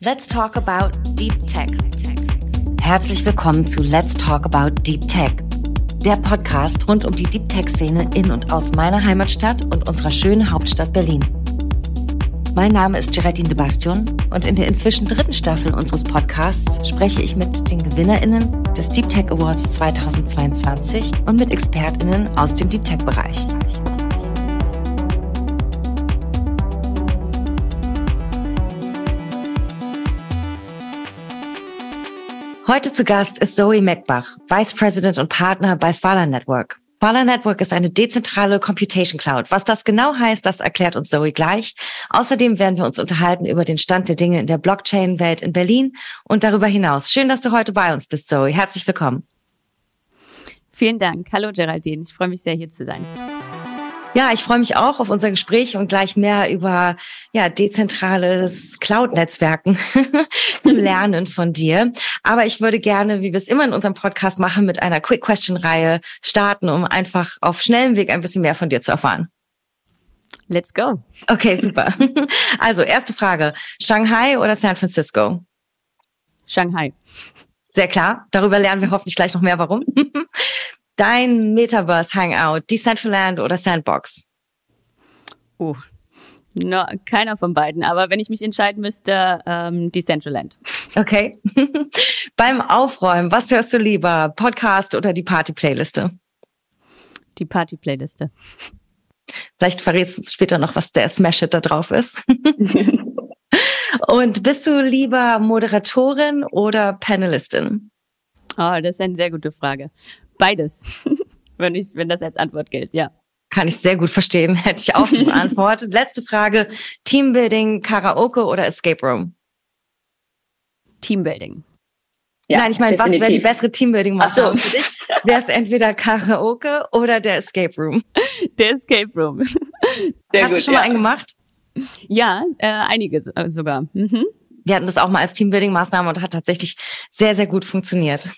Let's talk about Deep Tech. Herzlich willkommen zu Let's Talk About Deep Tech, der Podcast rund um die Deep Tech-Szene in und aus meiner Heimatstadt und unserer schönen Hauptstadt Berlin. Mein Name ist Geraldine de Bastion und in der inzwischen dritten Staffel unseres Podcasts spreche ich mit den GewinnerInnen des Deep Tech Awards 2022 und mit ExpertInnen aus dem Deep Tech-Bereich. Heute zu Gast ist Zoe Meckbach, Vice President und Partner bei Fala Network. Fala Network ist eine dezentrale Computation Cloud. Was das genau heißt, das erklärt uns Zoe gleich. Außerdem werden wir uns unterhalten über den Stand der Dinge in der Blockchain-Welt in Berlin und darüber hinaus. Schön, dass du heute bei uns bist, Zoe. Herzlich willkommen. Vielen Dank. Hallo Geraldine. Ich freue mich sehr, hier zu sein. Ja, ich freue mich auch auf unser Gespräch und gleich mehr über ja, dezentrales Cloud-Netzwerken zu lernen von dir. Aber ich würde gerne, wie wir es immer in unserem Podcast machen, mit einer Quick-Question-Reihe starten, um einfach auf schnellem Weg ein bisschen mehr von dir zu erfahren. Let's go. Okay, super. Also, erste Frage. Shanghai oder San Francisco? Shanghai. Sehr klar. Darüber lernen wir hoffentlich gleich noch mehr, warum. dein Metaverse Hangout, Decentraland oder Sandbox? Oh, no, keiner von beiden. Aber wenn ich mich entscheiden müsste, ähm, Decentraland. Okay. Beim Aufräumen, was hörst du lieber? Podcast oder die Party-Playliste? Die Party-Playliste. Vielleicht verrätst du uns später noch, was der Smash-Hit da drauf ist. Und bist du lieber Moderatorin oder Panelistin? Oh, das ist eine sehr gute Frage. Beides, wenn, ich, wenn das als Antwort gilt, ja. Kann ich sehr gut verstehen, hätte ich auch so beantwortet. Letzte Frage, Teambuilding, Karaoke oder Escape Room? Teambuilding. Ja, Nein, ich meine, was wäre die bessere Teambuilding-Maßnahme so. für dich? Wäre es entweder Karaoke oder der Escape Room? Der Escape Room. Sehr Hast gut, du schon ja. mal einen gemacht? Ja, äh, einige äh, sogar. Mhm. Wir hatten das auch mal als Teambuilding-Maßnahme und hat tatsächlich sehr, sehr gut funktioniert.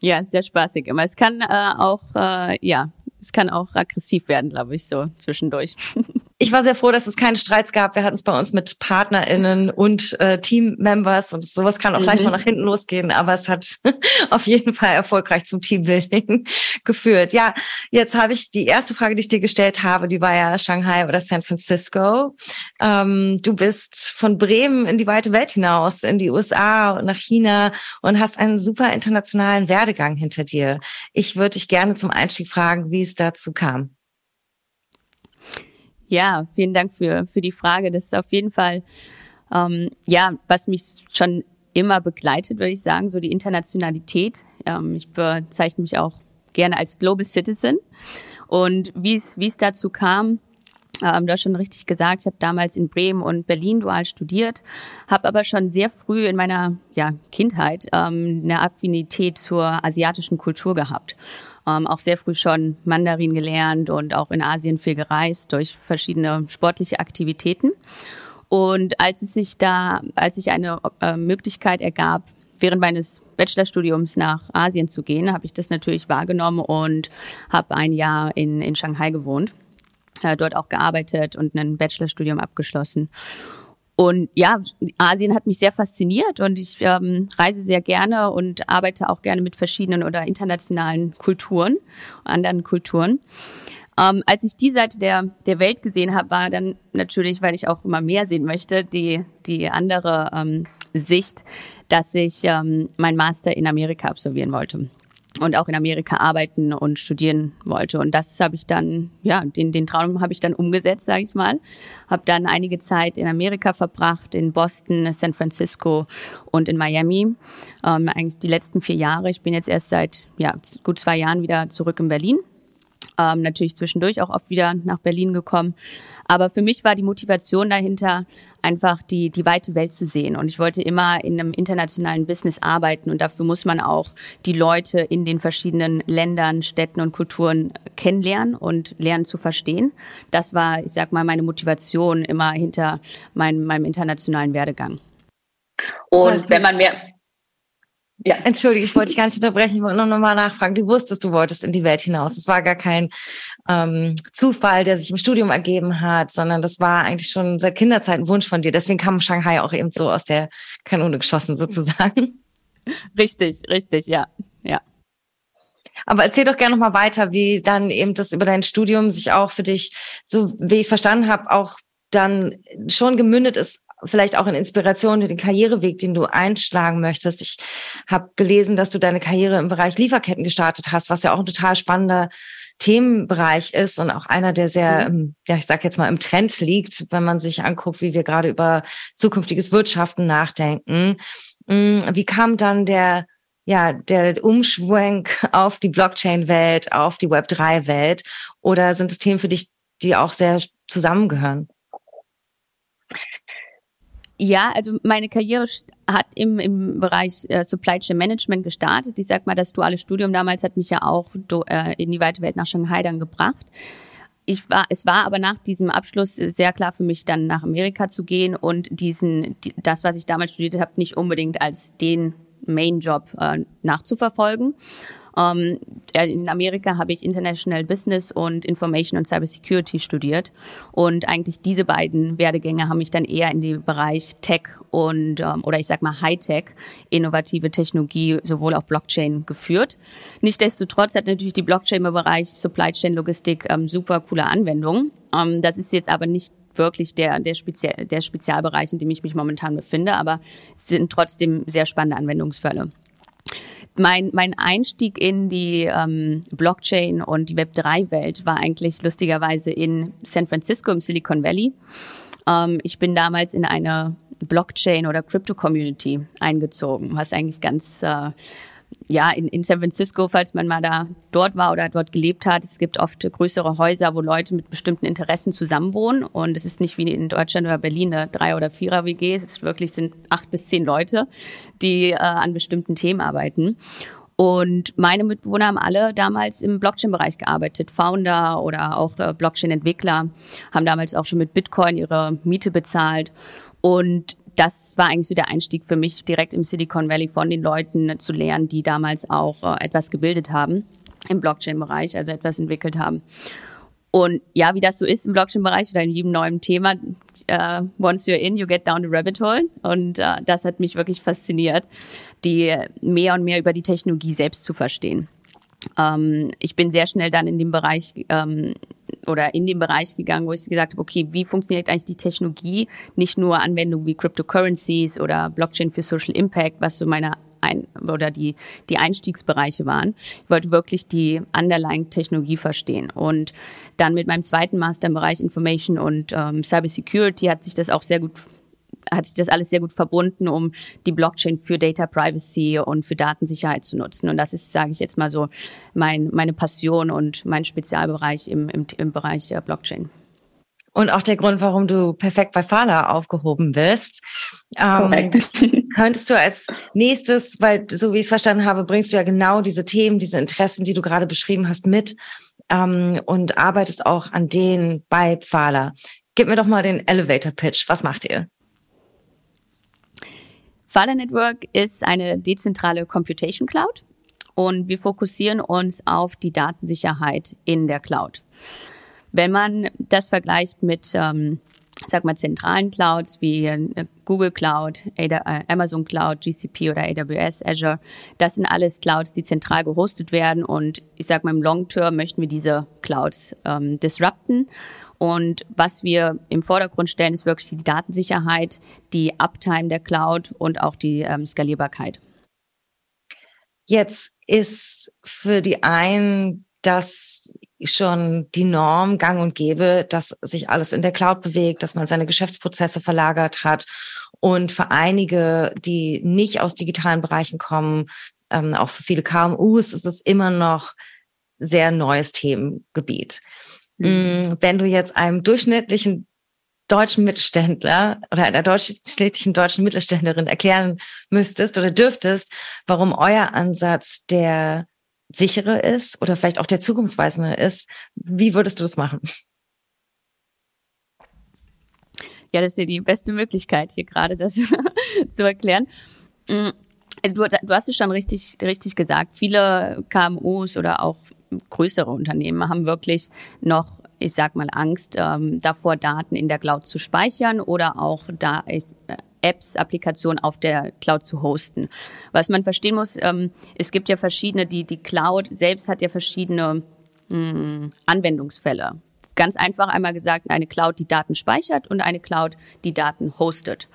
Ja, sehr spaßig immer. Es kann äh, auch, äh, ja, es kann auch aggressiv werden, glaube ich, so zwischendurch. Ich war sehr froh, dass es keine Streits gab. Wir hatten es bei uns mit PartnerInnen und äh, Teammembers und sowas kann auch mhm. gleich mal nach hinten losgehen, aber es hat auf jeden Fall erfolgreich zum Teambuilding geführt. Ja, jetzt habe ich die erste Frage, die ich dir gestellt habe, die war ja Shanghai oder San Francisco. Ähm, du bist von Bremen in die weite Welt hinaus, in die USA und nach China und hast einen super internationalen Werdegang hinter dir. Ich würde dich gerne zum Einstieg fragen, wie es dazu kam. Ja, vielen Dank für, für die Frage. Das ist auf jeden Fall, ähm, ja, was mich schon immer begleitet, würde ich sagen, so die Internationalität. Ähm, ich bezeichne mich auch gerne als Global Citizen. Und wie es, wie es dazu kam, ähm, du hast schon richtig gesagt, ich habe damals in Bremen und Berlin dual studiert, habe aber schon sehr früh in meiner ja, Kindheit ähm, eine Affinität zur asiatischen Kultur gehabt ähm, auch sehr früh schon Mandarin gelernt und auch in Asien viel gereist durch verschiedene sportliche Aktivitäten. Und als es sich da, als sich eine äh, Möglichkeit ergab, während meines Bachelorstudiums nach Asien zu gehen, habe ich das natürlich wahrgenommen und habe ein Jahr in, in Shanghai gewohnt, äh, dort auch gearbeitet und ein Bachelorstudium abgeschlossen. Und ja, Asien hat mich sehr fasziniert und ich ähm, reise sehr gerne und arbeite auch gerne mit verschiedenen oder internationalen Kulturen, anderen Kulturen. Ähm, als ich die Seite der, der Welt gesehen habe, war dann natürlich, weil ich auch immer mehr sehen möchte, die, die andere ähm, Sicht, dass ich ähm, mein Master in Amerika absolvieren wollte und auch in Amerika arbeiten und studieren wollte. Und das habe ich dann, ja, den, den Traum habe ich dann umgesetzt, sage ich mal. Habe dann einige Zeit in Amerika verbracht, in Boston, San Francisco und in Miami. Ähm, eigentlich die letzten vier Jahre. Ich bin jetzt erst seit ja, gut zwei Jahren wieder zurück in Berlin ähm, natürlich zwischendurch auch oft wieder nach Berlin gekommen. Aber für mich war die Motivation dahinter, einfach die, die weite Welt zu sehen. Und ich wollte immer in einem internationalen Business arbeiten. Und dafür muss man auch die Leute in den verschiedenen Ländern, Städten und Kulturen kennenlernen und lernen zu verstehen. Das war, ich sag mal, meine Motivation immer hinter meinem, meinem internationalen Werdegang. Und wenn man mehr, Ja. Entschuldige, ich wollte dich gar nicht unterbrechen, ich wollte nur nochmal nachfragen. Du wusstest, du wolltest in die Welt hinaus. Es war gar kein ähm, Zufall, der sich im Studium ergeben hat, sondern das war eigentlich schon seit Kinderzeit ein Wunsch von dir. Deswegen kam Shanghai auch eben so aus der Kanone geschossen sozusagen. Richtig, richtig, ja, ja. Aber erzähl doch gerne noch mal weiter, wie dann eben das über dein Studium sich auch für dich, so wie ich es verstanden habe, auch dann schon gemündet ist, vielleicht auch in Inspiration für den Karriereweg, den du einschlagen möchtest. Ich habe gelesen, dass du deine Karriere im Bereich Lieferketten gestartet hast, was ja auch ein total spannender Themenbereich ist und auch einer, der sehr, mhm. ja, ich sag jetzt mal, im Trend liegt, wenn man sich anguckt, wie wir gerade über zukünftiges Wirtschaften nachdenken. Mm, wie kam dann der ja, der Umschwenk auf die Blockchain-Welt, auf die Web3-Welt? Oder sind es Themen für dich, die auch sehr zusammengehören? Ja, also meine Karriere hat im, im Bereich äh, Supply Chain Management gestartet. Ich sag mal, das duale Studium damals hat mich ja auch do, äh, in die weite Welt nach Shanghai dann gebracht. Ich war, es war aber nach diesem Abschluss sehr klar für mich, dann nach Amerika zu gehen und diesen, die, das, was ich damals studiert habe, nicht unbedingt als den Main-Job äh, nachzuverfolgen. Ähm, in Amerika habe ich International Business und Information und Cybersecurity studiert. Und eigentlich diese beiden Werdegänge haben mich dann eher in den Bereich Tech und, ähm, oder ich sag mal Hightech, innovative Technologie, sowohl auch Blockchain geführt. Nichtsdestotrotz hat natürlich die Blockchain im Bereich Supply Chain Logistik ähm, super coole Anwendungen. Ähm, das ist jetzt aber nicht wirklich der, der, Spezial, der Spezialbereich, in dem ich mich momentan befinde, aber es sind trotzdem sehr spannende Anwendungsfälle. Mein, mein Einstieg in die ähm, Blockchain und die Web3-Welt war eigentlich lustigerweise in San Francisco im Silicon Valley. Ähm, ich bin damals in eine Blockchain- oder Crypto-Community eingezogen, was eigentlich ganz äh, ja, in, in San Francisco, falls man mal da dort war oder dort gelebt hat, es gibt oft größere Häuser, wo Leute mit bestimmten Interessen zusammenwohnen. Und es ist nicht wie in Deutschland oder Berlin eine Drei- oder Vierer-WG. Es ist wirklich sind acht bis zehn Leute, die äh, an bestimmten Themen arbeiten. Und meine Mitbewohner haben alle damals im Blockchain-Bereich gearbeitet. Founder oder auch äh, Blockchain-Entwickler haben damals auch schon mit Bitcoin ihre Miete bezahlt. Und das war eigentlich so der Einstieg für mich, direkt im Silicon Valley von den Leuten zu lernen, die damals auch äh, etwas gebildet haben im Blockchain-Bereich, also etwas entwickelt haben. Und ja, wie das so ist im Blockchain-Bereich oder in jedem neuen Thema, uh, once you're in, you get down the rabbit hole. Und uh, das hat mich wirklich fasziniert, die mehr und mehr über die Technologie selbst zu verstehen. Ähm, ich bin sehr schnell dann in dem Bereich ähm, oder in den Bereich gegangen, wo ich gesagt habe, okay, wie funktioniert eigentlich die Technologie? Nicht nur Anwendungen wie Cryptocurrencies oder Blockchain für Social Impact, was so meine ein oder die, die Einstiegsbereiche waren. Ich wollte wirklich die underlying Technologie verstehen. Und dann mit meinem zweiten Master im Bereich Information und ähm, Cybersecurity hat sich das auch sehr gut hat sich das alles sehr gut verbunden, um die Blockchain für Data Privacy und für Datensicherheit zu nutzen. Und das ist, sage ich jetzt mal so, mein, meine Passion und mein Spezialbereich im, im, im Bereich der Blockchain. Und auch der Grund, warum du perfekt bei Fala aufgehoben bist. Ähm, könntest du als nächstes, weil so wie ich es verstanden habe, bringst du ja genau diese Themen, diese Interessen, die du gerade beschrieben hast, mit ähm, und arbeitest auch an denen bei Pfahler. Gib mir doch mal den Elevator Pitch. Was macht ihr? Fala Network ist eine dezentrale Computation Cloud und wir fokussieren uns auf die Datensicherheit in der Cloud. Wenn man das vergleicht mit ähm, sag mal, zentralen Clouds wie äh, Google Cloud, äh, Amazon Cloud, GCP oder AWS, Azure. Das sind alles Clouds, die zentral gehostet werden und ich sag mal, im Long Term möchten wir diese Clouds ähm, disrupten und was wir im Vordergrund stellen, ist wirklich die Datensicherheit, die Uptime der Cloud und auch die ähm, Skalierbarkeit. Jetzt ist für die einen das schon die Norm gang und gäbe, dass sich alles in der Cloud bewegt, dass man seine Geschäftsprozesse verlagert hat. Und für einige, die nicht aus digitalen Bereichen kommen, ähm, auch für viele KMUs ist es immer noch sehr neues Themengebiet. Mhm. Mm, wenn du jetzt einem durchschnittlichen deutschen Mittelständler oder einer durchschnittlichen deutschen Mittelständlerin erklären müsstest oder dürftest, warum euer Ansatz der sichere ist oder vielleicht auch der zukunftsweisende ist, wie würdest du das machen? Ja, das ist ja die beste Möglichkeit, hier gerade das zu erklären. Mm, Du, du hast es schon richtig, richtig gesagt. Viele KMUs oder auch größere Unternehmen haben wirklich noch ich sag mal, Angst ähm, davor, Daten in der Cloud zu speichern oder auch da äh, Apps, Applikationen auf der Cloud zu hosten. Was man verstehen muss, ähm, es gibt ja verschiedene, die, die Cloud selbst hat ja verschiedene mh, hm, Anwendungsfälle. Ganz einfach einmal gesagt, eine Cloud, die Daten speichert und eine Cloud, die Daten hostet.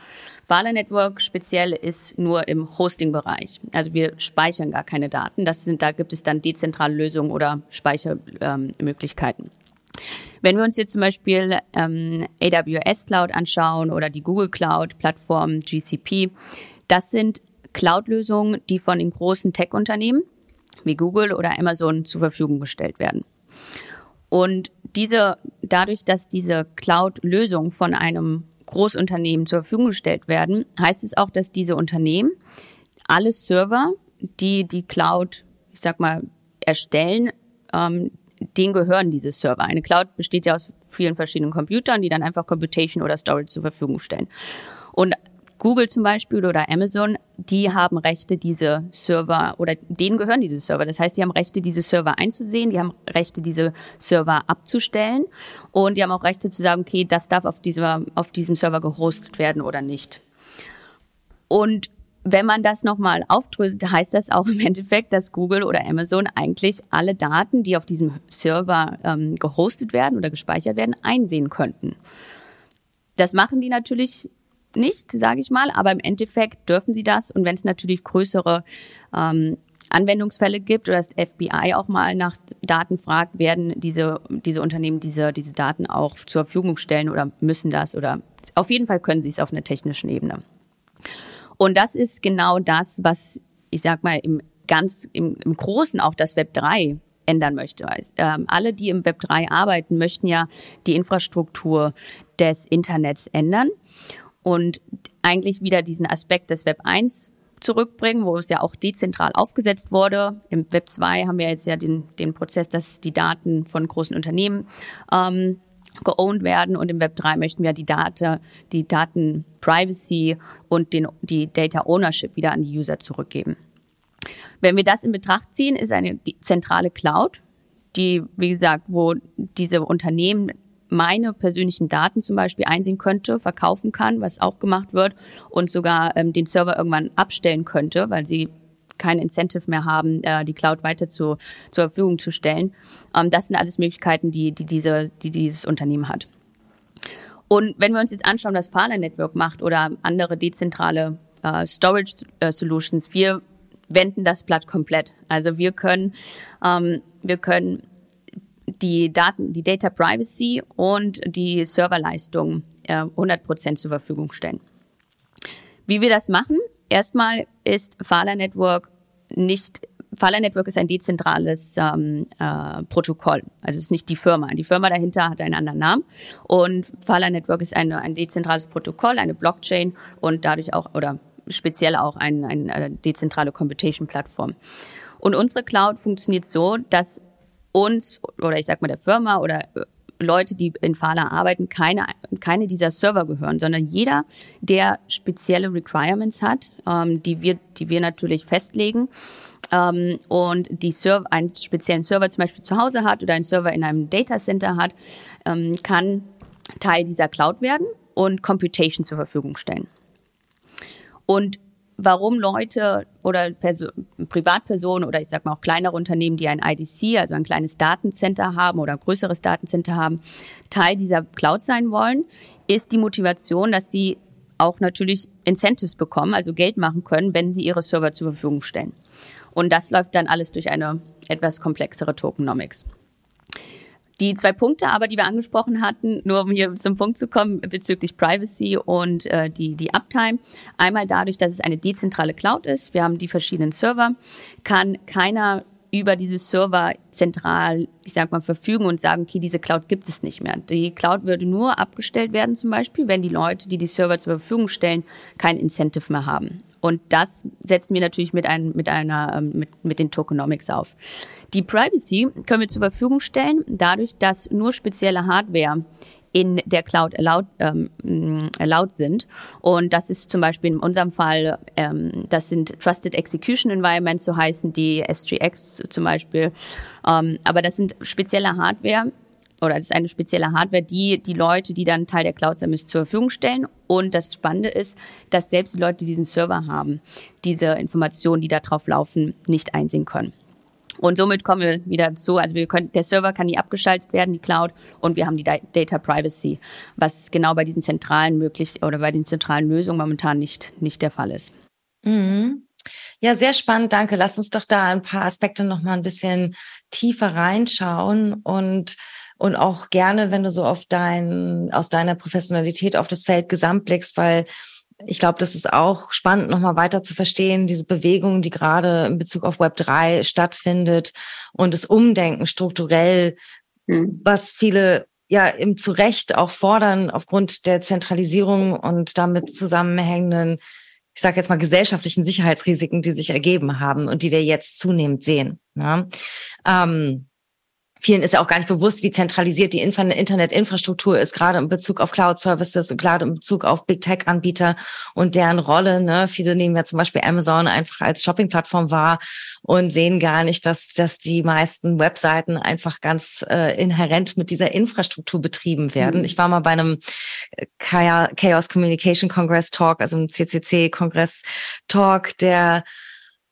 Vala Network speziell ist nur im Hosting-Bereich. Also wir speichern gar keine Daten. Das sind, da gibt es dann dezentrale Lösungen oder Speichermöglichkeiten. Wenn wir uns jetzt zum Beispiel ähm, AWS Cloud anschauen oder die Google Cloud Plattform GCP, das sind Cloud-Lösungen, die von den großen Tech-Unternehmen wie Google oder Amazon zur Verfügung gestellt werden. Und diese, dadurch, dass diese Cloud-Lösungen von einem Großunternehmen zur Verfügung gestellt werden, heißt es auch, dass diese Unternehmen alle Server, die die Cloud, ich sag mal, erstellen, ähm, denen gehören diese Server. Eine Cloud besteht ja aus vielen verschiedenen Computern, die dann einfach Computation oder Storage zur Verfügung stellen. Google zum Beispiel oder Amazon, die haben Rechte, diese Server oder denen gehören diese Server. Das heißt, die haben Rechte, diese Server einzusehen, die haben Rechte, diese Server abzustellen und die haben auch Rechte zu sagen, okay, das darf auf, dieser, auf diesem Server gehostet werden oder nicht. Und wenn man das nochmal aufdröselt, heißt das auch im Endeffekt, dass Google oder Amazon eigentlich alle Daten, die auf diesem Server ähm, gehostet werden oder gespeichert werden, einsehen könnten. Das machen die natürlich nicht, sage ich mal, aber im Endeffekt dürfen sie das. Und wenn es natürlich größere ähm, Anwendungsfälle gibt oder das FBI auch mal nach Daten fragt, werden diese, diese Unternehmen diese, diese Daten auch zur Verfügung stellen oder müssen das oder auf jeden Fall können sie es auf einer technischen Ebene. Und das ist genau das, was ich sag mal im ganz im, im Großen auch das Web 3 ändern möchte. Ähm, alle, die im Web 3 arbeiten, möchten ja die Infrastruktur des Internets ändern und eigentlich wieder diesen Aspekt des Web 1 zurückbringen, wo es ja auch dezentral aufgesetzt wurde. Im Web 2 haben wir jetzt ja den, den Prozess, dass die Daten von großen Unternehmen ähm, geowned werden und im Web 3 möchten wir die Daten, die Daten Privacy und den, die Data Ownership wieder an die User zurückgeben. Wenn wir das in Betracht ziehen, ist eine zentrale Cloud, die, wie gesagt, wo diese Unternehmen meine persönlichen Daten zum Beispiel einsehen könnte, verkaufen kann, was auch gemacht wird, und sogar ähm, den Server irgendwann abstellen könnte, weil sie kein Incentive mehr haben, äh, die Cloud weiter zu, zur Verfügung zu stellen. Ähm, das sind alles Möglichkeiten, die, die, diese, die dieses Unternehmen hat. Und wenn wir uns jetzt anschauen, was Fala Network macht oder andere dezentrale äh, Storage äh, Solutions, wir wenden das Blatt komplett. Also wir können, ähm, wir können die Daten, die Data Privacy und die Serverleistung äh, 100% zur Verfügung stellen. Wie wir das machen, Erstmal ist Fala Network nicht Fala Network ist ein dezentrales ähm, äh, Protokoll. Also es ist nicht die Firma. Die Firma dahinter hat einen anderen Namen. Und Fala Network ist eine, ein dezentrales Protokoll, eine Blockchain und dadurch auch, oder speziell auch ein, eine äh, dezentrale Computation-Plattform. Und unsere Cloud funktioniert so, dass uns, oder ich sag mal der Firma oder äh, Leute, die in Fala arbeiten, keine, keine dieser Server gehören, sondern jeder, der spezielle Requirements hat, ähm, die, wir, die wir natürlich festlegen, ähm, und die Server, einen speziellen Server zum Beispiel zu Hause hat oder einen Server in einem Data Center hat, ähm, kann Teil dieser Cloud werden und Computation zur Verfügung stellen. Und warum Leute oder Perso Privatpersonen oder ich sag mal auch kleinere Unternehmen, die ein IDC, also ein kleines Datencenter haben oder ein größeres Datencenter haben, Teil dieser Cloud sein wollen, ist die Motivation, dass sie auch natürlich Incentives bekommen, also Geld machen können, wenn sie ihre Server zur Verfügung stellen. Und das läuft dann alles durch eine etwas komplexere Tokenomics. Die zwei Punkte aber, die wir angesprochen hatten, nur um hier zum Punkt zu kommen bezüglich Privacy und äh, die, die Uptime. Einmal dadurch, dass es eine dezentrale Cloud ist. Wir haben die verschiedenen Server. Kann keiner über diese Server zentral, ich sag mal, verfügen und sagen, okay, diese Cloud gibt es nicht mehr. Die Cloud würde nur abgestellt werden, zum Beispiel, wenn die Leute, die die Server zur Verfügung stellen, kein Incentive mehr haben. Und das setzen wir natürlich mit, ein, mit, einer, ähm, mit, mit den Tokenomics auf. Die Privacy können wir zur Verfügung stellen, dadurch, dass nur spezielle Hardware in der Cloud erlaubt, ähm, erlaubt sind. Und das ist zum Beispiel in unserem Fall, ähm, das sind Trusted Execution Environments, so heißen die SGX zum Beispiel. Ähm, aber das sind spezielle Hardware, oder das ist eine spezielle Hardware, die die Leute, die dann Teil der Cloud sind, zur Verfügung stellen. Und das Spannende ist, dass selbst die Leute, die diesen Server haben, diese Informationen, die da drauf laufen, nicht einsehen können. Und somit kommen wir wieder zu, also wir können, der Server kann nie abgeschaltet werden, die Cloud, und wir haben die Data Privacy, was genau bei diesen zentralen möglich oder bei den zentralen Lösungen momentan nicht, nicht der Fall ist. Mhm. Ja, sehr spannend, danke. Lass uns doch da ein paar Aspekte noch mal ein bisschen tiefer reinschauen und und auch gerne, wenn du so auf dein aus deiner Professionalität auf das Feld gesamt blickst, weil ich glaube, das ist auch spannend, nochmal weiter zu verstehen, diese Bewegung, die gerade in Bezug auf Web 3 stattfindet und das Umdenken strukturell, mhm. was viele ja im zu Recht auch fordern aufgrund der Zentralisierung und damit zusammenhängenden, ich sage jetzt mal, gesellschaftlichen Sicherheitsrisiken, die sich ergeben haben und die wir jetzt zunehmend sehen. Ja. Ähm, vielen ist ja auch gar nicht bewusst, wie zentralisiert die Internetinfrastruktur ist, gerade in Bezug auf Cloud-Services und gerade in Bezug auf Big Tech-Anbieter und deren Rolle. Ne? Viele nehmen ja zum Beispiel Amazon einfach als Shopping-Plattform wahr und sehen gar nicht, dass, dass die meisten Webseiten einfach ganz äh, inhärent mit dieser Infrastruktur betrieben werden. Mhm. Ich war mal bei einem äh, Chaos Communication Congress Talk, also einem CCC Kongress Talk, der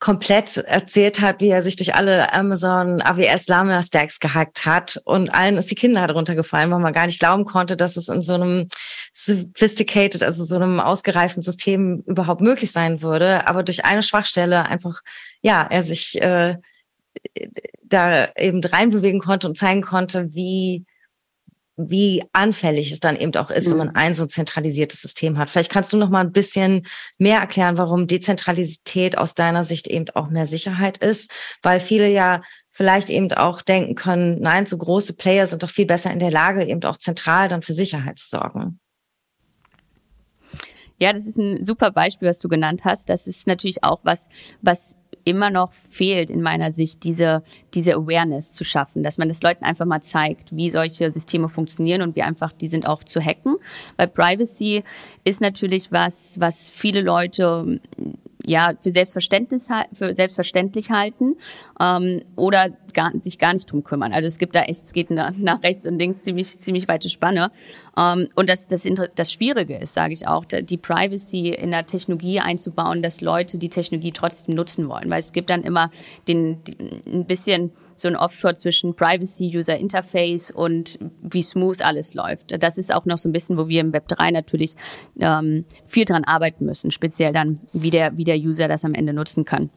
komplett erzählt hat, wie er sich durch alle Amazon AWS Lambda Stacks gehackt hat und allen ist die Kinder darunter gefallen, weil man gar nicht glauben konnte, dass es in so einem sophisticated, also so einem ausgereiften System überhaupt möglich sein würde, aber durch eine Schwachstelle einfach, ja, er sich äh, da eben reinbewegen konnte und zeigen konnte, wie wie anfällig es dann eben auch ist, mhm. wenn man ein so zentralisiertes System hat. Vielleicht kannst du noch mal ein bisschen mehr erklären, warum Dezentralität aus deiner Sicht eben auch mehr Sicherheit ist, weil viele ja vielleicht eben auch denken können, nein, so große Player sind doch viel besser in der Lage, eben auch zentral dann für Sicherheit zu sorgen. Ja, das ist ein super Beispiel, was du genannt hast. Das ist natürlich auch was, was immer noch fehlt in meiner Sicht, diese, diese Awareness zu schaffen, dass man das Leuten einfach mal zeigt, wie solche Systeme funktionieren und wie einfach die sind auch zu hacken. Weil Privacy ist natürlich was, was viele Leute ja für Selbstverständnis für selbstverständlich halten ähm, oder gar, sich gar nicht drum kümmern. Also es gibt da echt, es geht nach, nach rechts und links ziemlich ziemlich weite Spanne. Ähm, und das das das Schwierige ist, sage ich auch, die Privacy in der Technologie einzubauen, dass Leute die Technologie trotzdem nutzen wollen, weil es gibt dann immer den, den ein bisschen so ein Offshore zwischen Privacy, User Interface und wie smooth alles läuft. Das ist auch noch so ein bisschen, wo wir im Web 3 natürlich ähm, viel dran arbeiten müssen, speziell dann, wie der, wie der User das am Ende nutzen kann.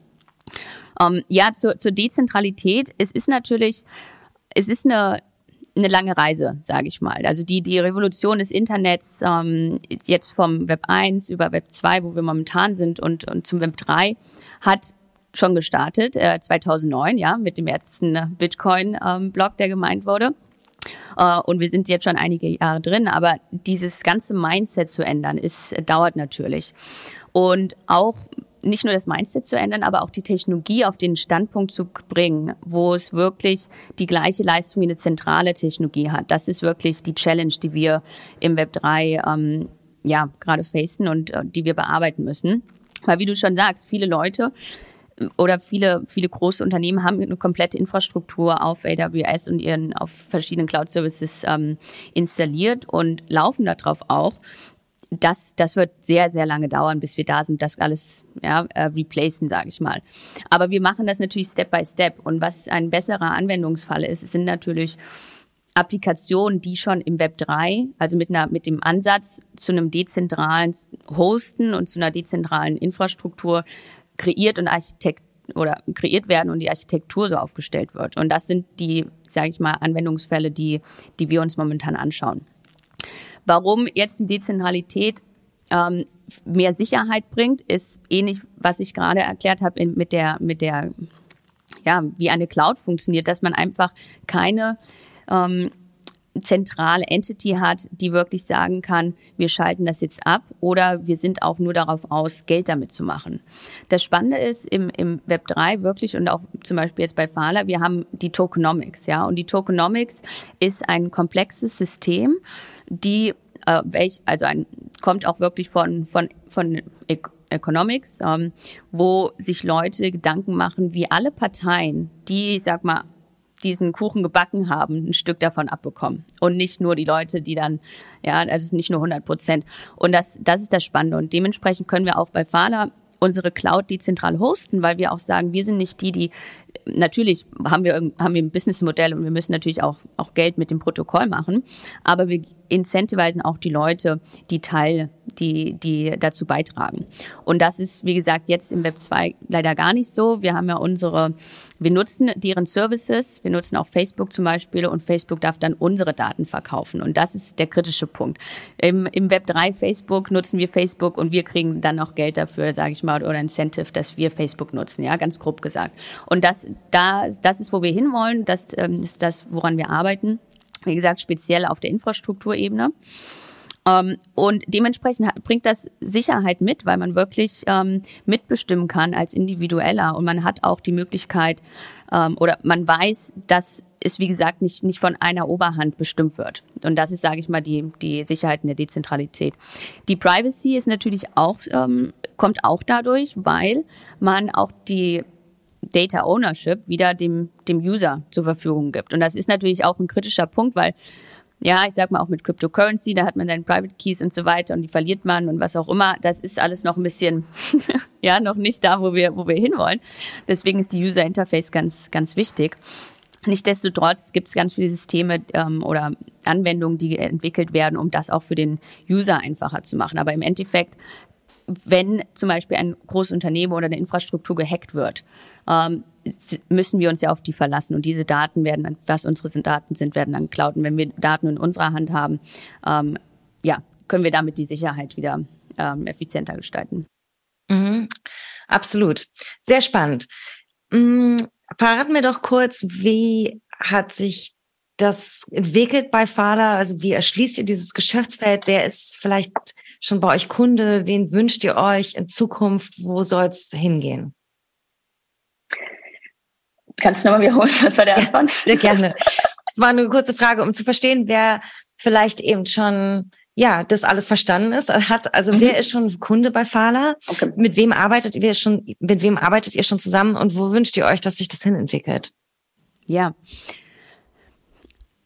Ähm, ja, zur, zur Dezentralität. Es ist natürlich, es ist eine, eine lange Reise, sage ich mal. Also die, die Revolution des Internets, ähm, jetzt vom Web 1 über Web 2, wo wir momentan sind, und, und zum Web 3, hat schon gestartet, äh, 2009, ja, mit dem ersten Bitcoin-Block, ähm, der gemeint wurde. Uh, und wir sind jetzt schon einige Jahre drin, aber dieses ganze Mindset zu ändern, ist, dauert natürlich. Und auch nicht nur das Mindset zu ändern, aber auch die Technologie auf den Standpunkt zu bringen, wo es wirklich die gleiche Leistung wie eine zentrale Technologie hat. Das ist wirklich die Challenge, die wir im Web 3 ähm, ja gerade facen und äh, die wir bearbeiten müssen. Weil wie du schon sagst, viele Leute oder viele, viele große Unternehmen haben eine komplette Infrastruktur auf AWS und ihren auf verschiedenen Cloud Services ähm, installiert und laufen darauf auch. Das, das wird sehr, sehr lange dauern, bis wir da sind, das alles ja, äh, replacen, sage ich mal. Aber wir machen das natürlich Step by Step. Und was ein besserer Anwendungsfall ist, sind natürlich Applikationen, die schon im Web 3, also mit einer, mit dem Ansatz zu einem dezentralen Hosten und zu einer dezentralen Infrastruktur kreiert und Architekt oder kreiert werden und die Architektur so aufgestellt wird. Und das sind die, sage ich mal, Anwendungsfälle, die, die wir uns momentan anschauen. Warum jetzt die Dezentralität ähm, mehr Sicherheit bringt, ist ähnlich, was ich gerade erklärt habe mit der, mit der, ja, wie eine Cloud funktioniert, dass man einfach keine ähm, zentrale Entity hat, die wirklich sagen kann, wir schalten das jetzt ab oder wir sind auch nur darauf aus, Geld damit zu machen. Das Spannende ist im, im Web 3 wirklich und auch zum Beispiel jetzt bei Fala, wir haben die Tokenomics, ja, und die Tokenomics ist ein komplexes System, die äh, welch, also ein, kommt auch wirklich von, von, von Economics, ähm, wo sich Leute Gedanken machen, wie alle Parteien, die, ich sag mal, diesen Kuchen gebacken haben, ein Stück davon abbekommen. Und nicht nur die Leute, die dann, ja, also nicht nur 100 Prozent. Und das, das ist das Spannende. Und dementsprechend können wir auch bei Fala unsere Cloud dezentral hosten, weil wir auch sagen, wir sind nicht die, die natürlich haben wir haben wir ein Businessmodell und wir müssen natürlich auch auch Geld mit dem Protokoll machen, aber wir incentivisen auch die Leute, die Teil, die die dazu beitragen. Und das ist wie gesagt jetzt im Web 2 leider gar nicht so. Wir haben ja unsere wir nutzen deren Services, wir nutzen auch Facebook zum Beispiel und Facebook darf dann unsere Daten verkaufen. Und das ist der kritische Punkt. Im, im Web 3 Facebook nutzen wir Facebook und wir kriegen dann noch Geld dafür, sage ich mal, oder Incentive, dass wir Facebook nutzen, ja, ganz grob gesagt. Und das, da, das ist, wo wir hinwollen, das ähm, ist das, woran wir arbeiten. Wie gesagt, speziell auf der Infrastrukturebene. Ähm, und dementsprechend bringt das Sicherheit mit, weil man wirklich ähm, mitbestimmen kann als Individueller und man hat auch die Möglichkeit ähm, oder man weiß, dass es wie gesagt nicht nicht von einer Oberhand bestimmt wird. Und das ist, sage ich mal, die die Sicherheit in der Dezentralität. Die Privacy ist natürlich auch kommt auch dadurch, weil man auch die Data Ownership wieder dem, dem User zur Verfügung gibt. Und das ist natürlich auch ein kritischer Punkt, weil ja, ich sag mal auch mit Cryptocurrency, da hat man dann Private Keys und so weiter und die verliert man und was auch immer. Das ist alles noch ein bisschen, ja, noch nicht da, wo wir, wo wir hinwollen. Deswegen ist die User Interface ganz, ganz wichtig. Nichtsdestotrotz gibt es ganz viele Systeme ähm, oder Anwendungen, die entwickelt werden, um das auch für den User einfacher zu machen. Aber im Endeffekt, wenn zum Beispiel ein großes Unternehmen oder eine Infrastruktur gehackt wird, ähm, müssen wir uns ja auf die verlassen. Und diese Daten werden was unsere Daten sind, werden dann geklaut. Und wenn wir Daten in unserer Hand haben, ähm, ja, können wir damit die Sicherheit wieder ähm, effizienter gestalten. Mhm. Absolut. Sehr spannend. Mhm. Verraten mir doch kurz, wie hat sich das entwickelt bei Fada? Also wie erschließt ihr dieses Geschäftsfeld? Wer ist vielleicht schon bei euch Kunde? Wen wünscht ihr euch in Zukunft? Wo soll es hingehen? Kannst du nochmal wiederholen? Was war der Anfang? Ja, sehr gerne. Das war eine kurze Frage, um zu verstehen, wer vielleicht eben schon ja, das alles verstanden ist, hat, also mhm. wer ist schon Kunde bei Fala? Okay. Mit wem arbeitet ihr schon, mit wem arbeitet ihr schon zusammen und wo wünscht ihr euch, dass sich das hinentwickelt? Ja.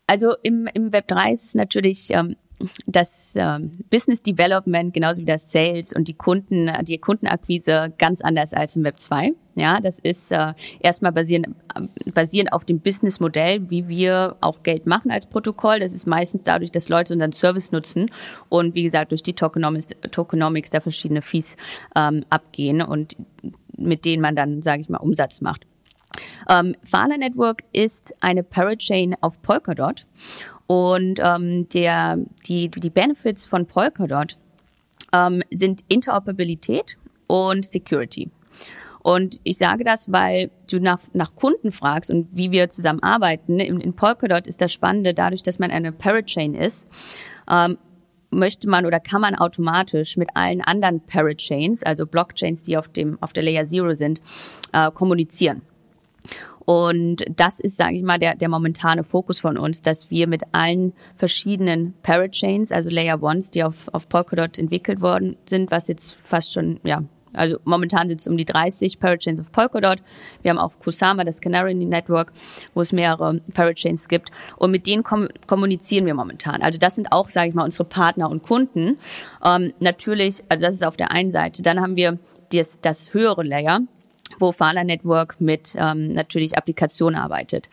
Also im, im Web 3 ist es natürlich ähm, das äh, Business Development genauso wie das Sales und die Kunden, die Kundenakquise ganz anders als im Web 2. Ja, das ist äh, erstmal basierend, basierend auf dem Businessmodell, wie wir auch Geld machen als Protokoll. Das ist meistens dadurch, dass Leute unseren Service nutzen und wie gesagt durch die Tokenomics, Tokenomics da verschiedene Fees ähm, abgehen und mit denen man dann, sage ich mal, Umsatz macht. Ähm, Fala Network ist eine Parachain auf Polkadot und ähm, der, die, die Benefits von Polkadot ähm, sind Interoperabilität und Security. Und ich sage das, weil du nach, nach Kunden fragst und wie wir zusammenarbeiten. In, in Polkadot ist das Spannende, dadurch, dass man eine Parachain ist, ähm, möchte man oder kann man automatisch mit allen anderen Parachains, also Blockchains, die auf dem auf der Layer Zero sind, äh, kommunizieren. Und das ist, sage ich mal, der, der momentane Fokus von uns, dass wir mit allen verschiedenen Parachains, also Layer Ones, die auf, auf Polkadot entwickelt worden sind, was jetzt fast schon, ja, also momentan sind es um die 30 Parachains auf Polkadot. Wir haben auch Kusama, das Canary Network, wo es mehrere Parachains gibt. Und mit denen kom kommunizieren wir momentan. Also das sind auch, sage ich mal, unsere Partner und Kunden. Ähm, natürlich, also das ist auf der einen Seite. Dann haben wir das, das höhere Layer, wo Fala Network mit ähm, natürlich Applikationen arbeitet.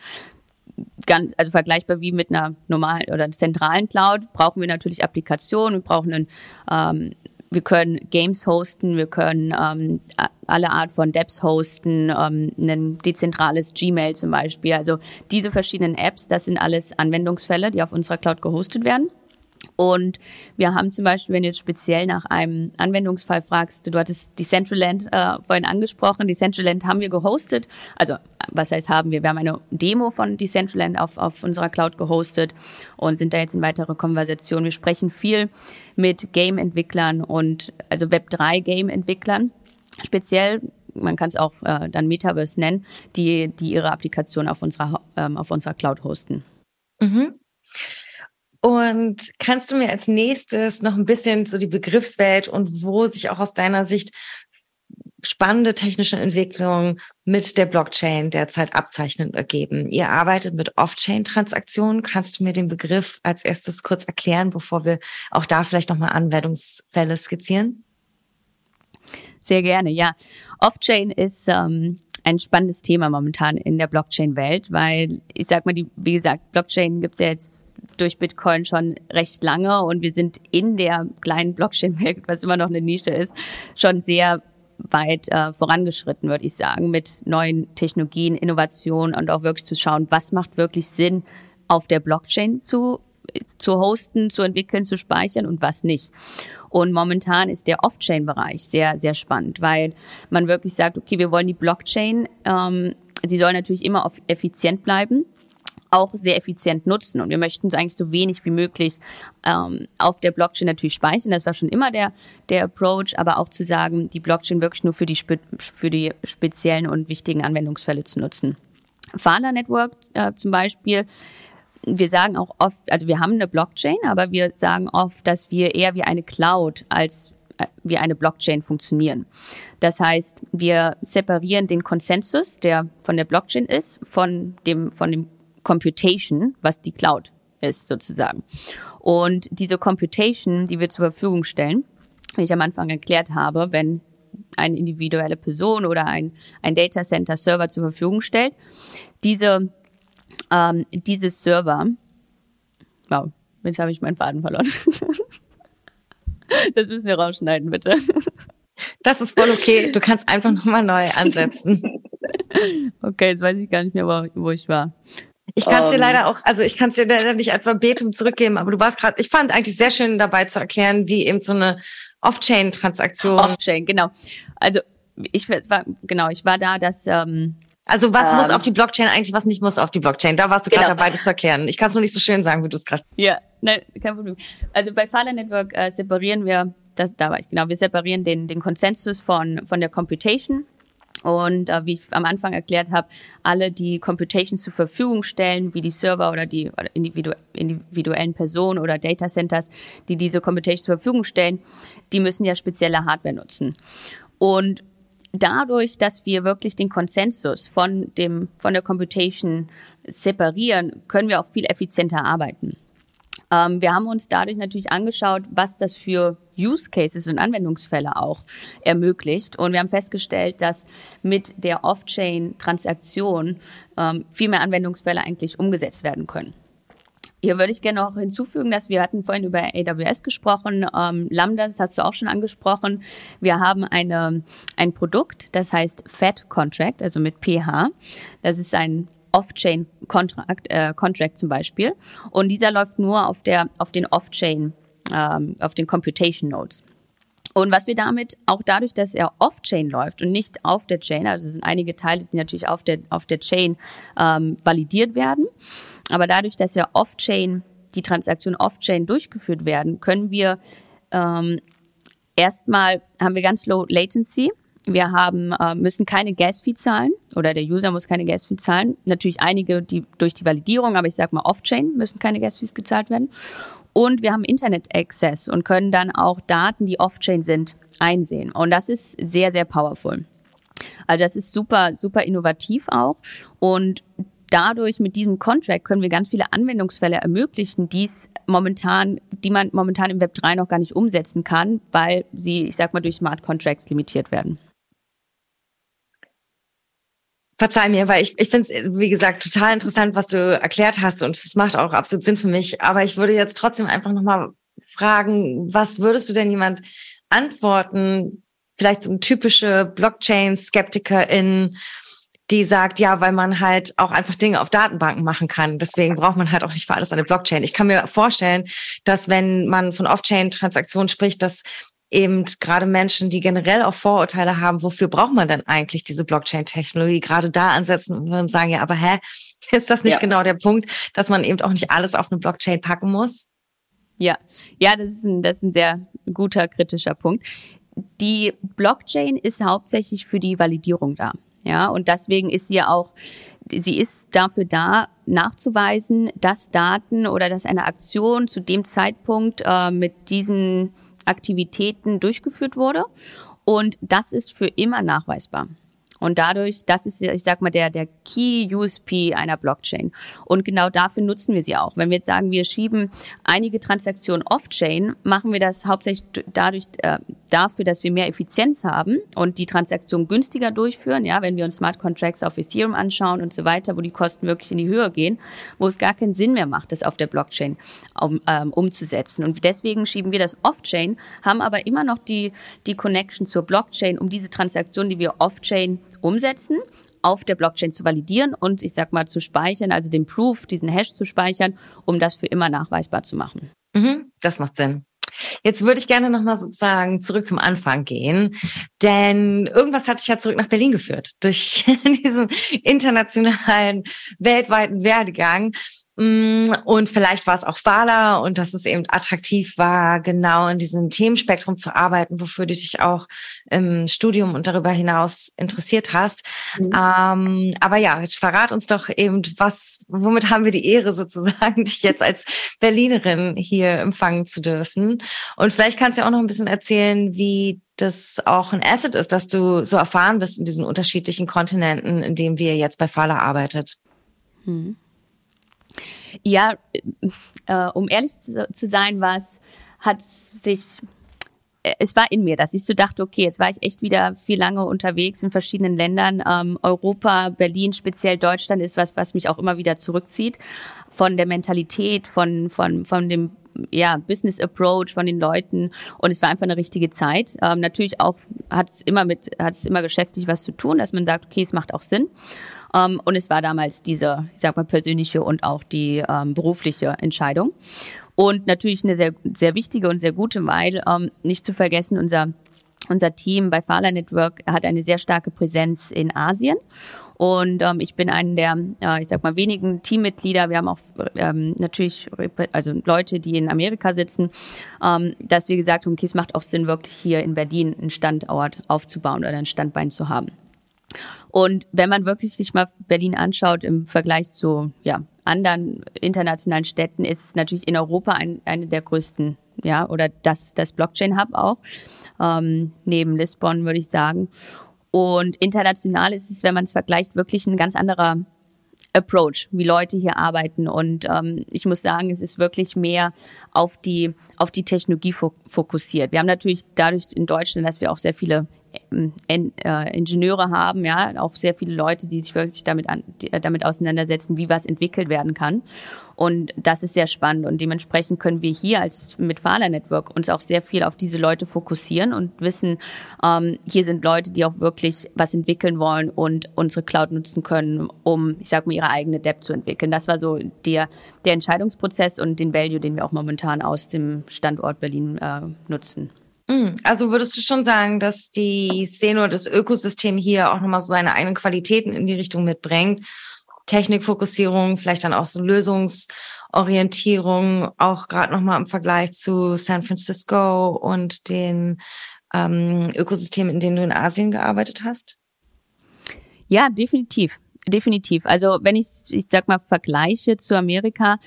Ganz, also vergleichbar wie mit einer normalen oder zentralen Cloud brauchen wir natürlich Applikationen, wir brauchen einen, ähm, wir können Games hosten, wir können ähm, alle Art von Dapps hosten, ähm, ein dezentrales Gmail zum Beispiel. Also diese verschiedenen Apps, das sind alles Anwendungsfälle, die auf unserer Cloud gehostet werden. Und wir haben zum Beispiel, wenn du jetzt speziell nach einem Anwendungsfall fragst, du hattest die Centraland äh, vorhin angesprochen, die Centraland haben wir gehostet. Also was heißt haben wir? Wir haben eine Demo von Decentraland auf, auf unserer Cloud gehostet und sind da jetzt in weitere Konversationen. Wir sprechen viel mit Game-Entwicklern und also Web3-Game-Entwicklern. Speziell man kann es auch äh, dann Metaverse nennen, die, die ihre Applikation auf unserer, ähm, auf unserer Cloud hosten. Mhm. Und kannst du mir als nächstes noch ein bisschen so die Begriffswelt und wo sich auch aus deiner Sicht spannende technische Entwicklungen mit der Blockchain derzeit abzeichnen ergeben. Ihr arbeitet mit Off-Chain-Transaktionen. Kannst du mir den Begriff als erstes kurz erklären, bevor wir auch da vielleicht nochmal Anwendungsfälle skizzieren? Sehr gerne, ja. Off-Chain ist ähm, ein spannendes Thema momentan in der Blockchain-Welt, weil ich sag mal, die, wie gesagt, Blockchain gibt es ja jetzt durch Bitcoin schon recht lange und wir sind in der kleinen Blockchain-Welt, was immer noch eine Nische ist, schon sehr weit äh, vorangeschritten, würde ich sagen, mit neuen Technologien, Innovationen und auch wirklich zu schauen, was macht wirklich Sinn, auf der Blockchain zu zu hosten, zu entwickeln, zu speichern und was nicht. Und momentan ist der Off-Chain-Bereich sehr, sehr spannend, weil man wirklich sagt, okay, wir wollen die Blockchain, ähm, die soll natürlich immer effizient bleiben auch sehr effizient nutzen. Und wir möchten eigentlich so wenig wie möglich ähm, auf der Blockchain natürlich speichern. Das war schon immer der, der Approach, aber auch zu sagen, die Blockchain wirklich nur für die, für die speziellen und wichtigen Anwendungsfälle zu nutzen. Fala Network äh, zum Beispiel wir sagen auch oft, also wir haben eine Blockchain, aber wir sagen oft, dass wir eher wie eine Cloud als äh, wie eine Blockchain funktionieren. Das heißt, wir separieren den Konsensus, der von der Blockchain ist, von dem, von dem Computation, was die Cloud ist sozusagen. Und diese Computation, die wir zur Verfügung stellen, wie ich am Anfang erklärt habe, wenn eine individuelle Person oder ein, ein Data Center Server zur Verfügung stellt, diese, ähm, diese Server, wow, jetzt habe ich meinen Faden verloren. das müssen wir rausschneiden, bitte. Das ist voll okay. Du kannst einfach nochmal neu ansetzen. Okay, jetzt weiß ich gar nicht mehr, wo, wo ich war. Ich kann es dir ähm. leider auch, also ich kann es dir leider nicht alphabetum zurückgeben, aber du warst gerade, ich fand eigentlich sehr schön dabei zu erklären, wie eben so eine Off-Chain-Transaktion. Off-Chain, genau. Also ich war, genau, ich war da, dass ähm, also was ähm, muss auf die Blockchain eigentlich, was nicht muss auf die Blockchain? Da warst du gerade genau. dabei, das zu erklären. Ich kann es nur nicht so schön sagen, wie du es gerade. Ja, nein, kein Problem. Also bei Fala Network äh, separieren wir, das da war ich genau, wir separieren den den Konsensus von von der Computation und äh, wie ich am Anfang erklärt habe, alle, die Computation zur Verfügung stellen, wie die Server oder die individu individuellen Personen oder Data Centers, die diese Computation zur Verfügung stellen, die müssen ja spezielle Hardware nutzen. Und dadurch, dass wir wirklich den Konsensus von dem, von der Computation separieren, können wir auch viel effizienter arbeiten. Ähm, wir haben uns dadurch natürlich angeschaut, was das für Use Cases und Anwendungsfälle auch ermöglicht. Und wir haben festgestellt, dass mit der Off-Chain-Transaktion ähm, viel mehr Anwendungsfälle eigentlich umgesetzt werden können. Hier würde ich gerne noch hinzufügen, dass wir hatten vorhin über AWS gesprochen, ähm, Lambda, das hast du auch schon angesprochen. Wir haben eine, ein Produkt, das heißt Fat Contract, also mit PH. Das ist ein Off-Chain Contract, äh, Contract zum Beispiel. Und dieser läuft nur auf der, auf den Off-Chain, ähm, auf den Computation Nodes. Und was wir damit, auch dadurch, dass er off-Chain läuft und nicht auf der Chain, also es sind einige Teile, die natürlich auf der, auf der Chain ähm, validiert werden, aber dadurch, dass er off-Chain, die Transaktionen off-Chain durchgeführt werden, können wir ähm, erstmal, haben wir ganz low Latency, wir haben, äh, müssen keine Gas-Fee zahlen oder der User muss keine Gas-Fee zahlen. Natürlich einige die durch die Validierung, aber ich sag mal Off-Chain müssen keine Gas-Fees gezahlt werden. Und wir haben Internet-Access und können dann auch Daten, die Off-Chain sind, einsehen. Und das ist sehr, sehr powerful. Also das ist super, super innovativ auch. Und dadurch mit diesem Contract können wir ganz viele Anwendungsfälle ermöglichen, die es momentan, die man momentan im Web 3 noch gar nicht umsetzen kann, weil sie, ich sag mal, durch Smart Contracts limitiert werden. Verzeih mir, weil ich, ich finde es, wie gesagt, total interessant, was du erklärt hast und es macht auch absolut Sinn für mich. Aber ich würde jetzt trotzdem einfach nochmal fragen, was würdest du denn jemand antworten, vielleicht so eine typische Blockchain-SkeptikerIn, die sagt, ja, weil man halt auch einfach Dinge auf Datenbanken machen kann. Deswegen braucht man halt auch nicht für alles eine Blockchain. Ich kann mir vorstellen, dass wenn man von Off-Chain-Transaktionen spricht, dass eben gerade Menschen, die generell auch Vorurteile haben, wofür braucht man denn eigentlich diese Blockchain-Technologie, gerade da ansetzen und sagen, ja, aber hä, ist das nicht ja. genau der Punkt, dass man eben auch nicht alles auf eine Blockchain packen muss? Ja, ja, das ist ein, das ist ein sehr guter kritischer Punkt. Die Blockchain ist hauptsächlich für die Validierung da. Ja, und deswegen ist sie ja auch sie ist dafür da, nachzuweisen, dass Daten oder dass eine Aktion zu dem Zeitpunkt äh, mit diesen Aktivitäten durchgeführt wurde. Und das ist für immer nachweisbar. Und dadurch, das ist, ich sag mal, der, der Key USP einer Blockchain. Und genau dafür nutzen wir sie auch. Wenn wir jetzt sagen, wir schieben einige Transaktionen off-chain, machen wir das hauptsächlich dadurch, äh, dafür, dass wir mehr Effizienz haben und die Transaktion günstiger durchführen. Ja, wenn wir uns Smart Contracts auf Ethereum anschauen und so weiter, wo die Kosten wirklich in die Höhe gehen, wo es gar keinen Sinn mehr macht, das auf der Blockchain um, ähm, umzusetzen. Und deswegen schieben wir das off-chain, haben aber immer noch die, die Connection zur Blockchain, um diese Transaktion, die wir off-chain umsetzen, auf der Blockchain zu validieren und ich sag mal zu speichern, also den Proof, diesen Hash zu speichern, um das für immer nachweisbar zu machen. Mhm, das macht Sinn. Jetzt würde ich gerne nochmal sozusagen zurück zum Anfang gehen, denn irgendwas hat dich ja zurück nach Berlin geführt durch diesen internationalen, weltweiten Werdegang. Mm, und vielleicht war es auch Wala und dass es eben attraktiv war, genau in diesem Themenspektrum zu arbeiten, wofür du dich auch im Studium und darüber hinaus interessiert hast. Mhm. Ähm, aber ja, jetzt verrat uns doch eben, was, womit haben wir die Ehre sozusagen, dich jetzt als Berlinerin hier empfangen zu dürfen. Und vielleicht kannst du auch noch ein bisschen erzählen, wie das auch ein Asset ist, dass du so erfahren bist in diesen unterschiedlichen Kontinenten, in dem wir jetzt bei Fala arbeitet. Mhm. Ja, äh, um ehrlich zu sein, war es, hat sich, äh, es war in mir, dass ich so dachte, okay, jetzt war ich echt wieder viel lange unterwegs in verschiedenen Ländern. Ähm, Europa, Berlin, speziell Deutschland ist was, was mich auch immer wieder zurückzieht. Von der Mentalität, von, von, von dem ja, Business Approach von den Leuten und es war einfach eine richtige Zeit. Ähm, natürlich auch hat es immer mit, hat es immer geschäftlich was zu tun, dass man sagt, okay, es macht auch Sinn. Ähm, und es war damals diese, ich sag mal, persönliche und auch die ähm, berufliche Entscheidung. Und natürlich eine sehr, sehr wichtige und sehr gute, weil ähm, nicht zu vergessen, unser unser Team bei Fala Network hat eine sehr starke Präsenz in Asien. Und ähm, ich bin einen der, äh, ich sag mal, wenigen Teammitglieder. Wir haben auch ähm, natürlich also Leute, die in Amerika sitzen, ähm, dass wir gesagt haben, okay, es macht auch Sinn, wirklich hier in Berlin einen Standort aufzubauen oder ein Standbein zu haben. Und wenn man wirklich sich mal Berlin anschaut im Vergleich zu ja, anderen internationalen Städten, ist natürlich in Europa ein, eine der größten, ja, oder das, das Blockchain-Hub auch, ähm, neben Lissabon, würde ich sagen. Und international ist es, wenn man es vergleicht, wirklich ein ganz anderer Approach, wie Leute hier arbeiten. Und ähm, ich muss sagen, es ist wirklich mehr auf die, auf die Technologie fokussiert. Wir haben natürlich dadurch in Deutschland, dass wir auch sehr viele Ingenieure haben, ja, auch sehr viele Leute, die sich wirklich damit, an, äh, damit auseinandersetzen, wie was entwickelt werden kann. Und das ist sehr spannend. Und dementsprechend können wir hier als mit Fahler Network uns auch sehr viel auf diese Leute fokussieren und wissen, ähm, hier sind Leute, die auch wirklich was entwickeln wollen und unsere Cloud nutzen können, um, ich sag mal, ihre eigene Depp zu entwickeln. Das war so der, der Entscheidungsprozess und den Value, den wir auch momentan aus dem Standort Berlin äh, nutzen. Mm, also würdest du schon sagen, dass die Szene oder das Ökosystem hier auch nochmal so seine eigenen Qualitäten in die Richtung mitbringt? Technikfokussierung, vielleicht dann auch so Lösungsorientierung, auch gerade nochmal im Vergleich zu San Francisco und den ähm, Ökosystemen, in denen du in Asien gearbeitet hast? Ja, definitiv definitiv. Also wenn ich, ich sag mal, vergleiche zu Amerika,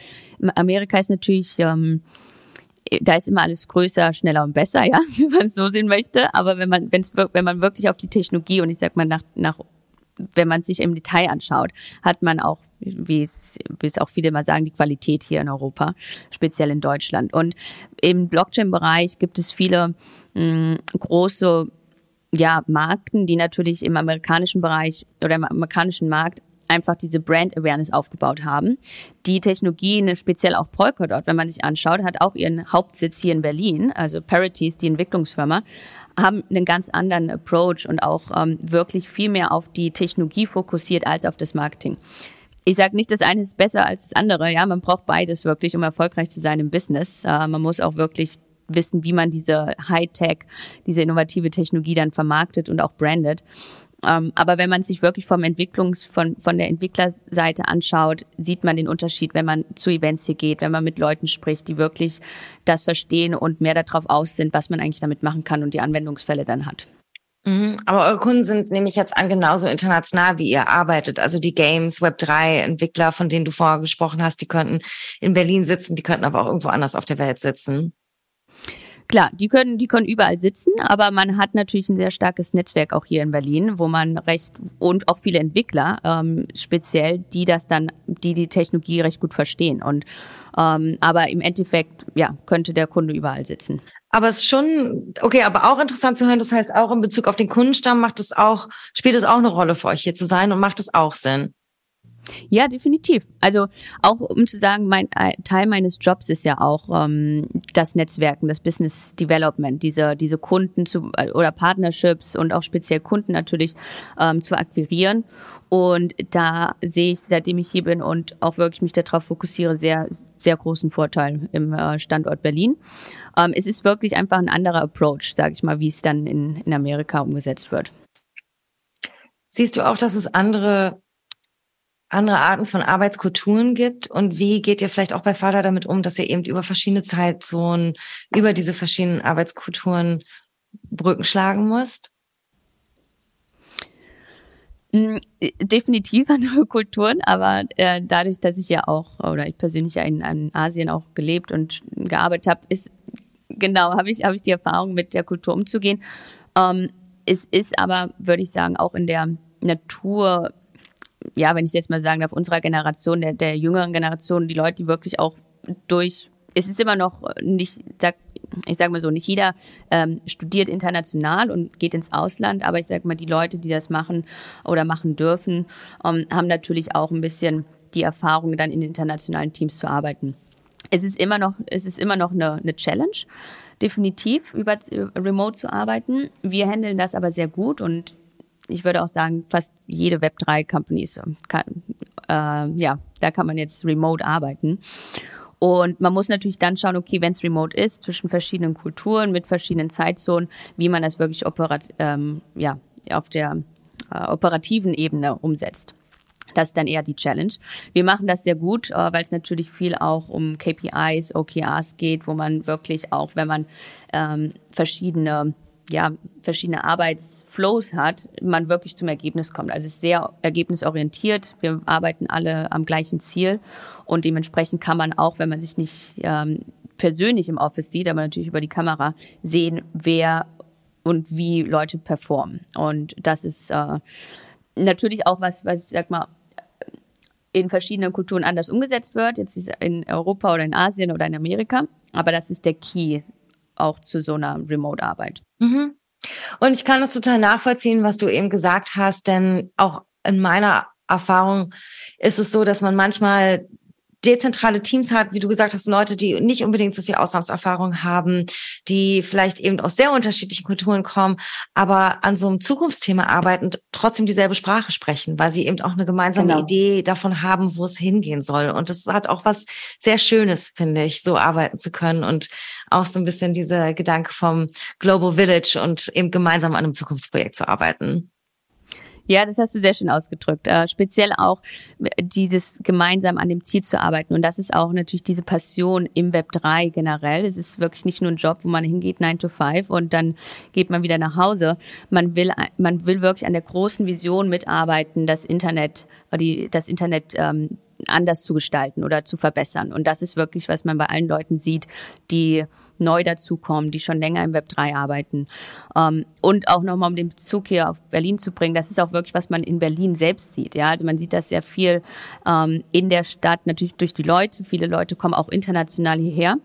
Amerika ist natürlich ähm, da ist immer alles größer, schneller und besser, ja, wie man es so sehen möchte. Aber wenn man, wenn's, wenn man wirklich auf die Technologie und ich sag mal nach, nach wenn man sich im Detail anschaut, hat man auch, wie es, wie es auch viele mal sagen, die Qualität hier in Europa, speziell in Deutschland. Und im Blockchain-Bereich gibt es viele mh, große ja, Markten, die natürlich im amerikanischen Bereich oder im amerikanischen Markt einfach diese Brand Awareness aufgebaut haben. Die Technologie, ne, speziell auch Polkadot, wenn man sich anschaut, hat auch ihren Hauptsitz hier in Berlin, also Parities, die Entwicklungsfirma, haben einen ganz anderen Approach und auch ähm, wirklich viel mehr auf die Technologie fokussiert als auf das Marketing. Ich sage nicht, das eine ist besser als das andere. Ja, man braucht beides wirklich, um erfolgreich zu sein im Business. Äh, man muss auch wirklich wissen, wie man diese Hightech, diese innovative Technologie dann vermarktet und auch brandet. Ähm, aber wenn man sich wirklich vom Entwicklungs, von, von der Entwicklerseite anschaut, sieht man den Unterschied, wenn man zu Events hier geht, wenn man mit Leuten spricht, die wirklich das verstehen und mehr darauf aus sind, was man eigentlich damit machen kann und die Anwendungsfälle dann hat. Mhm. Aber eure Kunden sind, nehme ich jetzt an, genauso international, wie ihr arbeitet. Also die Games, Web3-Entwickler, von denen du vorher gesprochen hast, die könnten in Berlin sitzen, die könnten aber auch irgendwo anders auf der Welt sitzen. Klar, die können, die können überall sitzen, aber man hat natürlich ein sehr starkes Netzwerk auch hier in Berlin, wo man recht und auch viele Entwickler, ähm, speziell, die das dann, die die Technologie recht gut verstehen. Und ähm, aber im Endeffekt, ja, könnte der Kunde überall sitzen. Aber es ist schon, okay, aber auch interessant zu hören, das heißt auch in Bezug auf den Kundenstamm macht es auch, spielt es auch eine Rolle für euch hier zu sein und macht es auch Sinn. Ja, definitiv. Also auch um zu sagen, mein Teil meines Jobs ist ja auch ähm, das Netzwerken, das Business Development, diese diese Kunden zu oder Partnerships und auch speziell Kunden natürlich ähm, zu akquirieren. Und da sehe ich, seitdem ich hier bin und auch wirklich mich darauf fokussiere, sehr sehr großen Vorteil im äh, Standort Berlin. Ähm, es ist wirklich einfach ein anderer Approach, sage ich mal, wie es dann in in Amerika umgesetzt wird. Siehst du auch, dass es andere andere Arten von Arbeitskulturen gibt und wie geht ihr vielleicht auch bei Vater damit um, dass ihr eben über verschiedene Zeitzonen, über diese verschiedenen Arbeitskulturen Brücken schlagen müsst? Mm, definitiv andere Kulturen, aber äh, dadurch, dass ich ja auch oder ich persönlich ja in, in Asien auch gelebt und gearbeitet habe, ist genau habe ich habe ich die Erfahrung mit der Kultur umzugehen. Ähm, es ist aber, würde ich sagen, auch in der Natur ja, wenn ich jetzt mal sagen darf, unserer Generation, der, der jüngeren Generation, die Leute, die wirklich auch durch, es ist immer noch nicht, sag, ich sage mal so, nicht jeder ähm, studiert international und geht ins Ausland, aber ich sage mal, die Leute, die das machen oder machen dürfen, ähm, haben natürlich auch ein bisschen die Erfahrung, dann in internationalen Teams zu arbeiten. Es ist immer noch, es ist immer noch eine, eine Challenge, definitiv über Remote zu arbeiten. Wir handeln das aber sehr gut und ich würde auch sagen, fast jede Web3-Company ist, kann, äh, ja, da kann man jetzt remote arbeiten. Und man muss natürlich dann schauen, okay, wenn es remote ist, zwischen verschiedenen Kulturen, mit verschiedenen Zeitzonen, wie man das wirklich operat ähm, ja, auf der äh, operativen Ebene umsetzt. Das ist dann eher die Challenge. Wir machen das sehr gut, äh, weil es natürlich viel auch um KPIs, OKRs geht, wo man wirklich auch, wenn man ähm, verschiedene ja, verschiedene Arbeitsflows hat, man wirklich zum Ergebnis kommt. Also es ist sehr ergebnisorientiert. Wir arbeiten alle am gleichen Ziel und dementsprechend kann man auch, wenn man sich nicht ähm, persönlich im Office sieht, aber natürlich über die Kamera sehen, wer und wie Leute performen. Und das ist äh, natürlich auch was, was ich sag mal, in verschiedenen Kulturen anders umgesetzt wird, jetzt in Europa oder in Asien oder in Amerika. Aber das ist der Key auch zu so einer Remote-Arbeit. Mhm. Und ich kann das total nachvollziehen, was du eben gesagt hast, denn auch in meiner Erfahrung ist es so, dass man manchmal dezentrale Teams hat, wie du gesagt hast, Leute, die nicht unbedingt so viel Auslandserfahrung haben, die vielleicht eben aus sehr unterschiedlichen Kulturen kommen, aber an so einem Zukunftsthema arbeiten und trotzdem dieselbe Sprache sprechen, weil sie eben auch eine gemeinsame genau. Idee davon haben, wo es hingehen soll. Und das hat auch was sehr Schönes, finde ich, so arbeiten zu können und auch so ein bisschen dieser Gedanke vom Global Village und eben gemeinsam an einem Zukunftsprojekt zu arbeiten. Ja, das hast du sehr schön ausgedrückt. Äh, speziell auch dieses gemeinsam an dem Ziel zu arbeiten. Und das ist auch natürlich diese Passion im Web 3 generell. Es ist wirklich nicht nur ein Job, wo man hingeht, 9 to 5 und dann geht man wieder nach Hause. Man will, man will wirklich an der großen Vision mitarbeiten, das Internet, die, das Internet ähm, anders zu gestalten oder zu verbessern. Und das ist wirklich, was man bei allen Leuten sieht, die neu dazukommen, die schon länger im Web 3 arbeiten. Ähm, und auch nochmal, um den Bezug hier auf Berlin zu bringen, das ist auch wirklich, was man in Berlin selbst sieht. Ja, also man sieht das sehr viel ähm, in der Stadt, natürlich durch die Leute. Viele Leute kommen auch international hierher.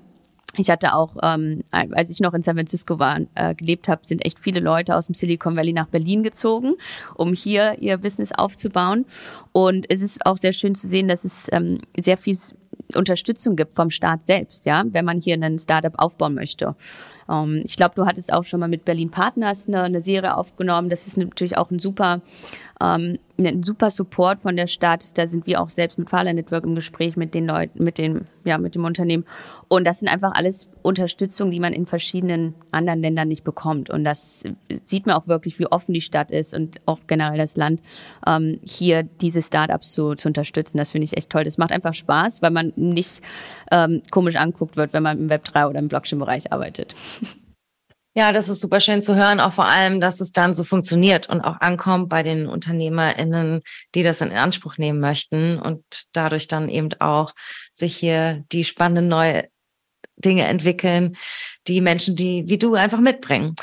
Ich hatte auch, ähm, als ich noch in San Francisco war, äh, gelebt habe, sind echt viele Leute aus dem Silicon Valley nach Berlin gezogen, um hier ihr Business aufzubauen. Und es ist auch sehr schön zu sehen, dass es ähm, sehr viel Unterstützung gibt vom Staat selbst, ja, wenn man hier einen Startup aufbauen möchte. Ähm, ich glaube, du hattest auch schon mal mit Berlin Partners eine, eine Serie aufgenommen. Das ist natürlich auch ein super ähm, ein super Support von der Stadt. Da sind wir auch selbst mit Fahrler Network im Gespräch mit den Leuten, mit den, ja, mit dem Unternehmen. Und das sind einfach alles Unterstützungen, die man in verschiedenen anderen Ländern nicht bekommt. Und das sieht man auch wirklich, wie offen die Stadt ist und auch generell das Land, ähm, hier diese Startups zu, zu unterstützen. Das finde ich echt toll. Das macht einfach Spaß, weil man nicht ähm, komisch anguckt wird, wenn man im Web 3 oder im Blockchain-Bereich arbeitet. Ja, das ist super schön zu hören, auch vor allem, dass es dann so funktioniert und auch ankommt bei den UnternehmerInnen, die das in Anspruch nehmen möchten und dadurch dann eben auch sich hier die spannenden neue Dinge entwickeln, die Menschen, die wie du einfach mitbringen.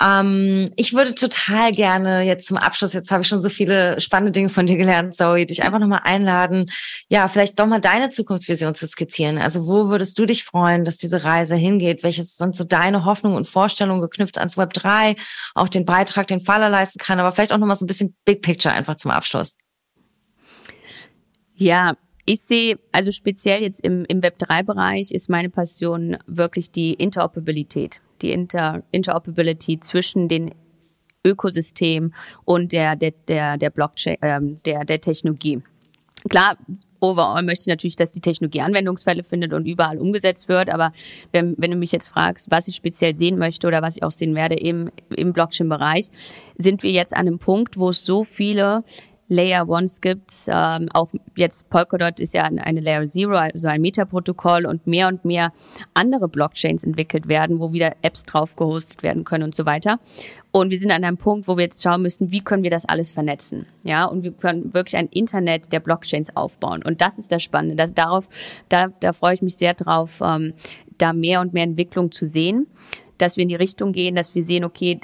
Ähm, ich würde total gerne jetzt zum Abschluss, jetzt habe ich schon so viele spannende Dinge von dir gelernt, Zoe, dich einfach nochmal einladen, ja, vielleicht doch mal deine Zukunftsvision zu skizzieren. Also wo würdest du dich freuen, dass diese Reise hingeht? Welches sind so deine Hoffnungen und Vorstellungen geknüpft ans Web 3, auch den Beitrag, den Faller leisten kann, aber vielleicht auch nochmal so ein bisschen Big Picture einfach zum Abschluss. Ja, ich sehe, also speziell jetzt im, im Web3-Bereich ist meine Passion wirklich die Interoperabilität, die Inter, Interoperability zwischen den Ökosystemen und der, der, der, der Blockchain, ähm, der, der Technologie. Klar, overall möchte ich natürlich, dass die Technologie Anwendungsfälle findet und überall umgesetzt wird. Aber wenn, wenn du mich jetzt fragst, was ich speziell sehen möchte oder was ich auch sehen werde im, im Blockchain-Bereich, sind wir jetzt an einem Punkt, wo es so viele Layer Ones gibt. Ähm, auch jetzt Polkadot ist ja eine Layer Zero, also ein Metaprotokoll und mehr und mehr andere Blockchains entwickelt werden, wo wieder Apps drauf gehostet werden können und so weiter. Und wir sind an einem Punkt, wo wir jetzt schauen müssen, wie können wir das alles vernetzen? Ja, und wir können wirklich ein Internet der Blockchains aufbauen. Und das ist das Spannende. Das, darauf, da, da freue ich mich sehr drauf, ähm, da mehr und mehr Entwicklung zu sehen dass wir in die Richtung gehen, dass wir sehen, okay,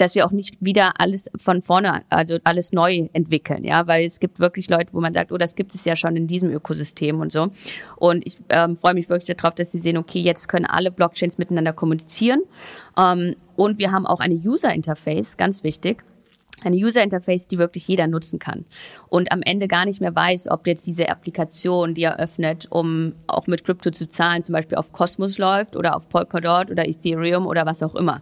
dass wir auch nicht wieder alles von vorne, also alles neu entwickeln, ja, weil es gibt wirklich Leute, wo man sagt, oh, das gibt es ja schon in diesem Ökosystem und so. Und ich ähm, freue mich wirklich darauf, dass sie sehen, okay, jetzt können alle Blockchains miteinander kommunizieren. Ähm, und wir haben auch eine User Interface, ganz wichtig eine User Interface, die wirklich jeder nutzen kann und am Ende gar nicht mehr weiß, ob jetzt diese Applikation, die er öffnet, um auch mit Krypto zu zahlen, zum Beispiel auf Cosmos läuft oder auf Polkadot oder Ethereum oder was auch immer.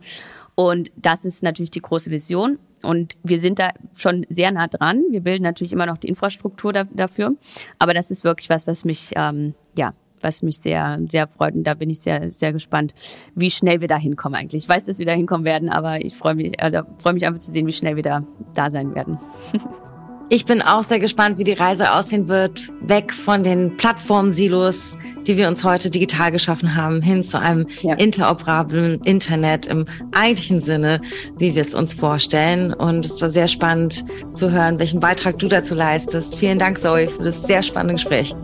Und das ist natürlich die große Vision. Und wir sind da schon sehr nah dran. Wir bilden natürlich immer noch die Infrastruktur da, dafür. Aber das ist wirklich was, was mich, ähm, ja, was mich sehr, sehr freut. Und da bin ich sehr, sehr gespannt, wie schnell wir da hinkommen eigentlich. Ich weiß, dass wir da hinkommen werden, aber ich freue mich, äh, freue mich einfach zu sehen, wie schnell wir da, da sein werden. Ich bin auch sehr gespannt, wie die Reise aussehen wird, weg von den Plattformsilos, die wir uns heute digital geschaffen haben, hin zu einem ja. interoperablen Internet im eigentlichen Sinne, wie wir es uns vorstellen. Und es war sehr spannend zu hören, welchen Beitrag du dazu leistest. Vielen Dank, Zoe, für das sehr spannende Gespräch.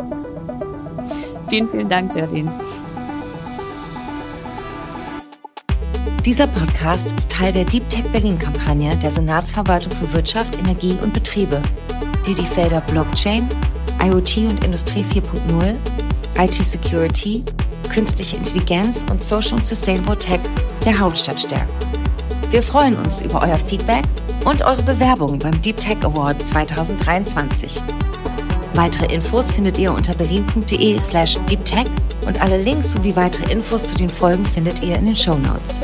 Vielen, vielen Dank, Jardine. Dieser Podcast ist Teil der Deep Tech Berlin-Kampagne der Senatsverwaltung für Wirtschaft, Energie und Betriebe, die die Felder Blockchain, IoT und Industrie 4.0, IT-Security, künstliche Intelligenz und Social und Sustainable Tech der Hauptstadt stärkt. Wir freuen uns über euer Feedback und eure Bewerbung beim Deep Tech Award 2023. Weitere Infos findet ihr unter berlin.de slash deeptech und alle Links sowie weitere Infos zu den Folgen findet ihr in den Show Notes.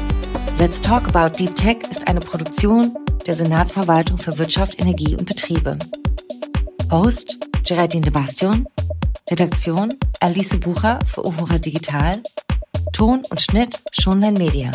Let's Talk About Deep Tech ist eine Produktion der Senatsverwaltung für Wirtschaft, Energie und Betriebe. Host Geraldine de Bastion, Redaktion Alice Bucher für Uhura Digital, Ton und Schnitt Schonlein Media.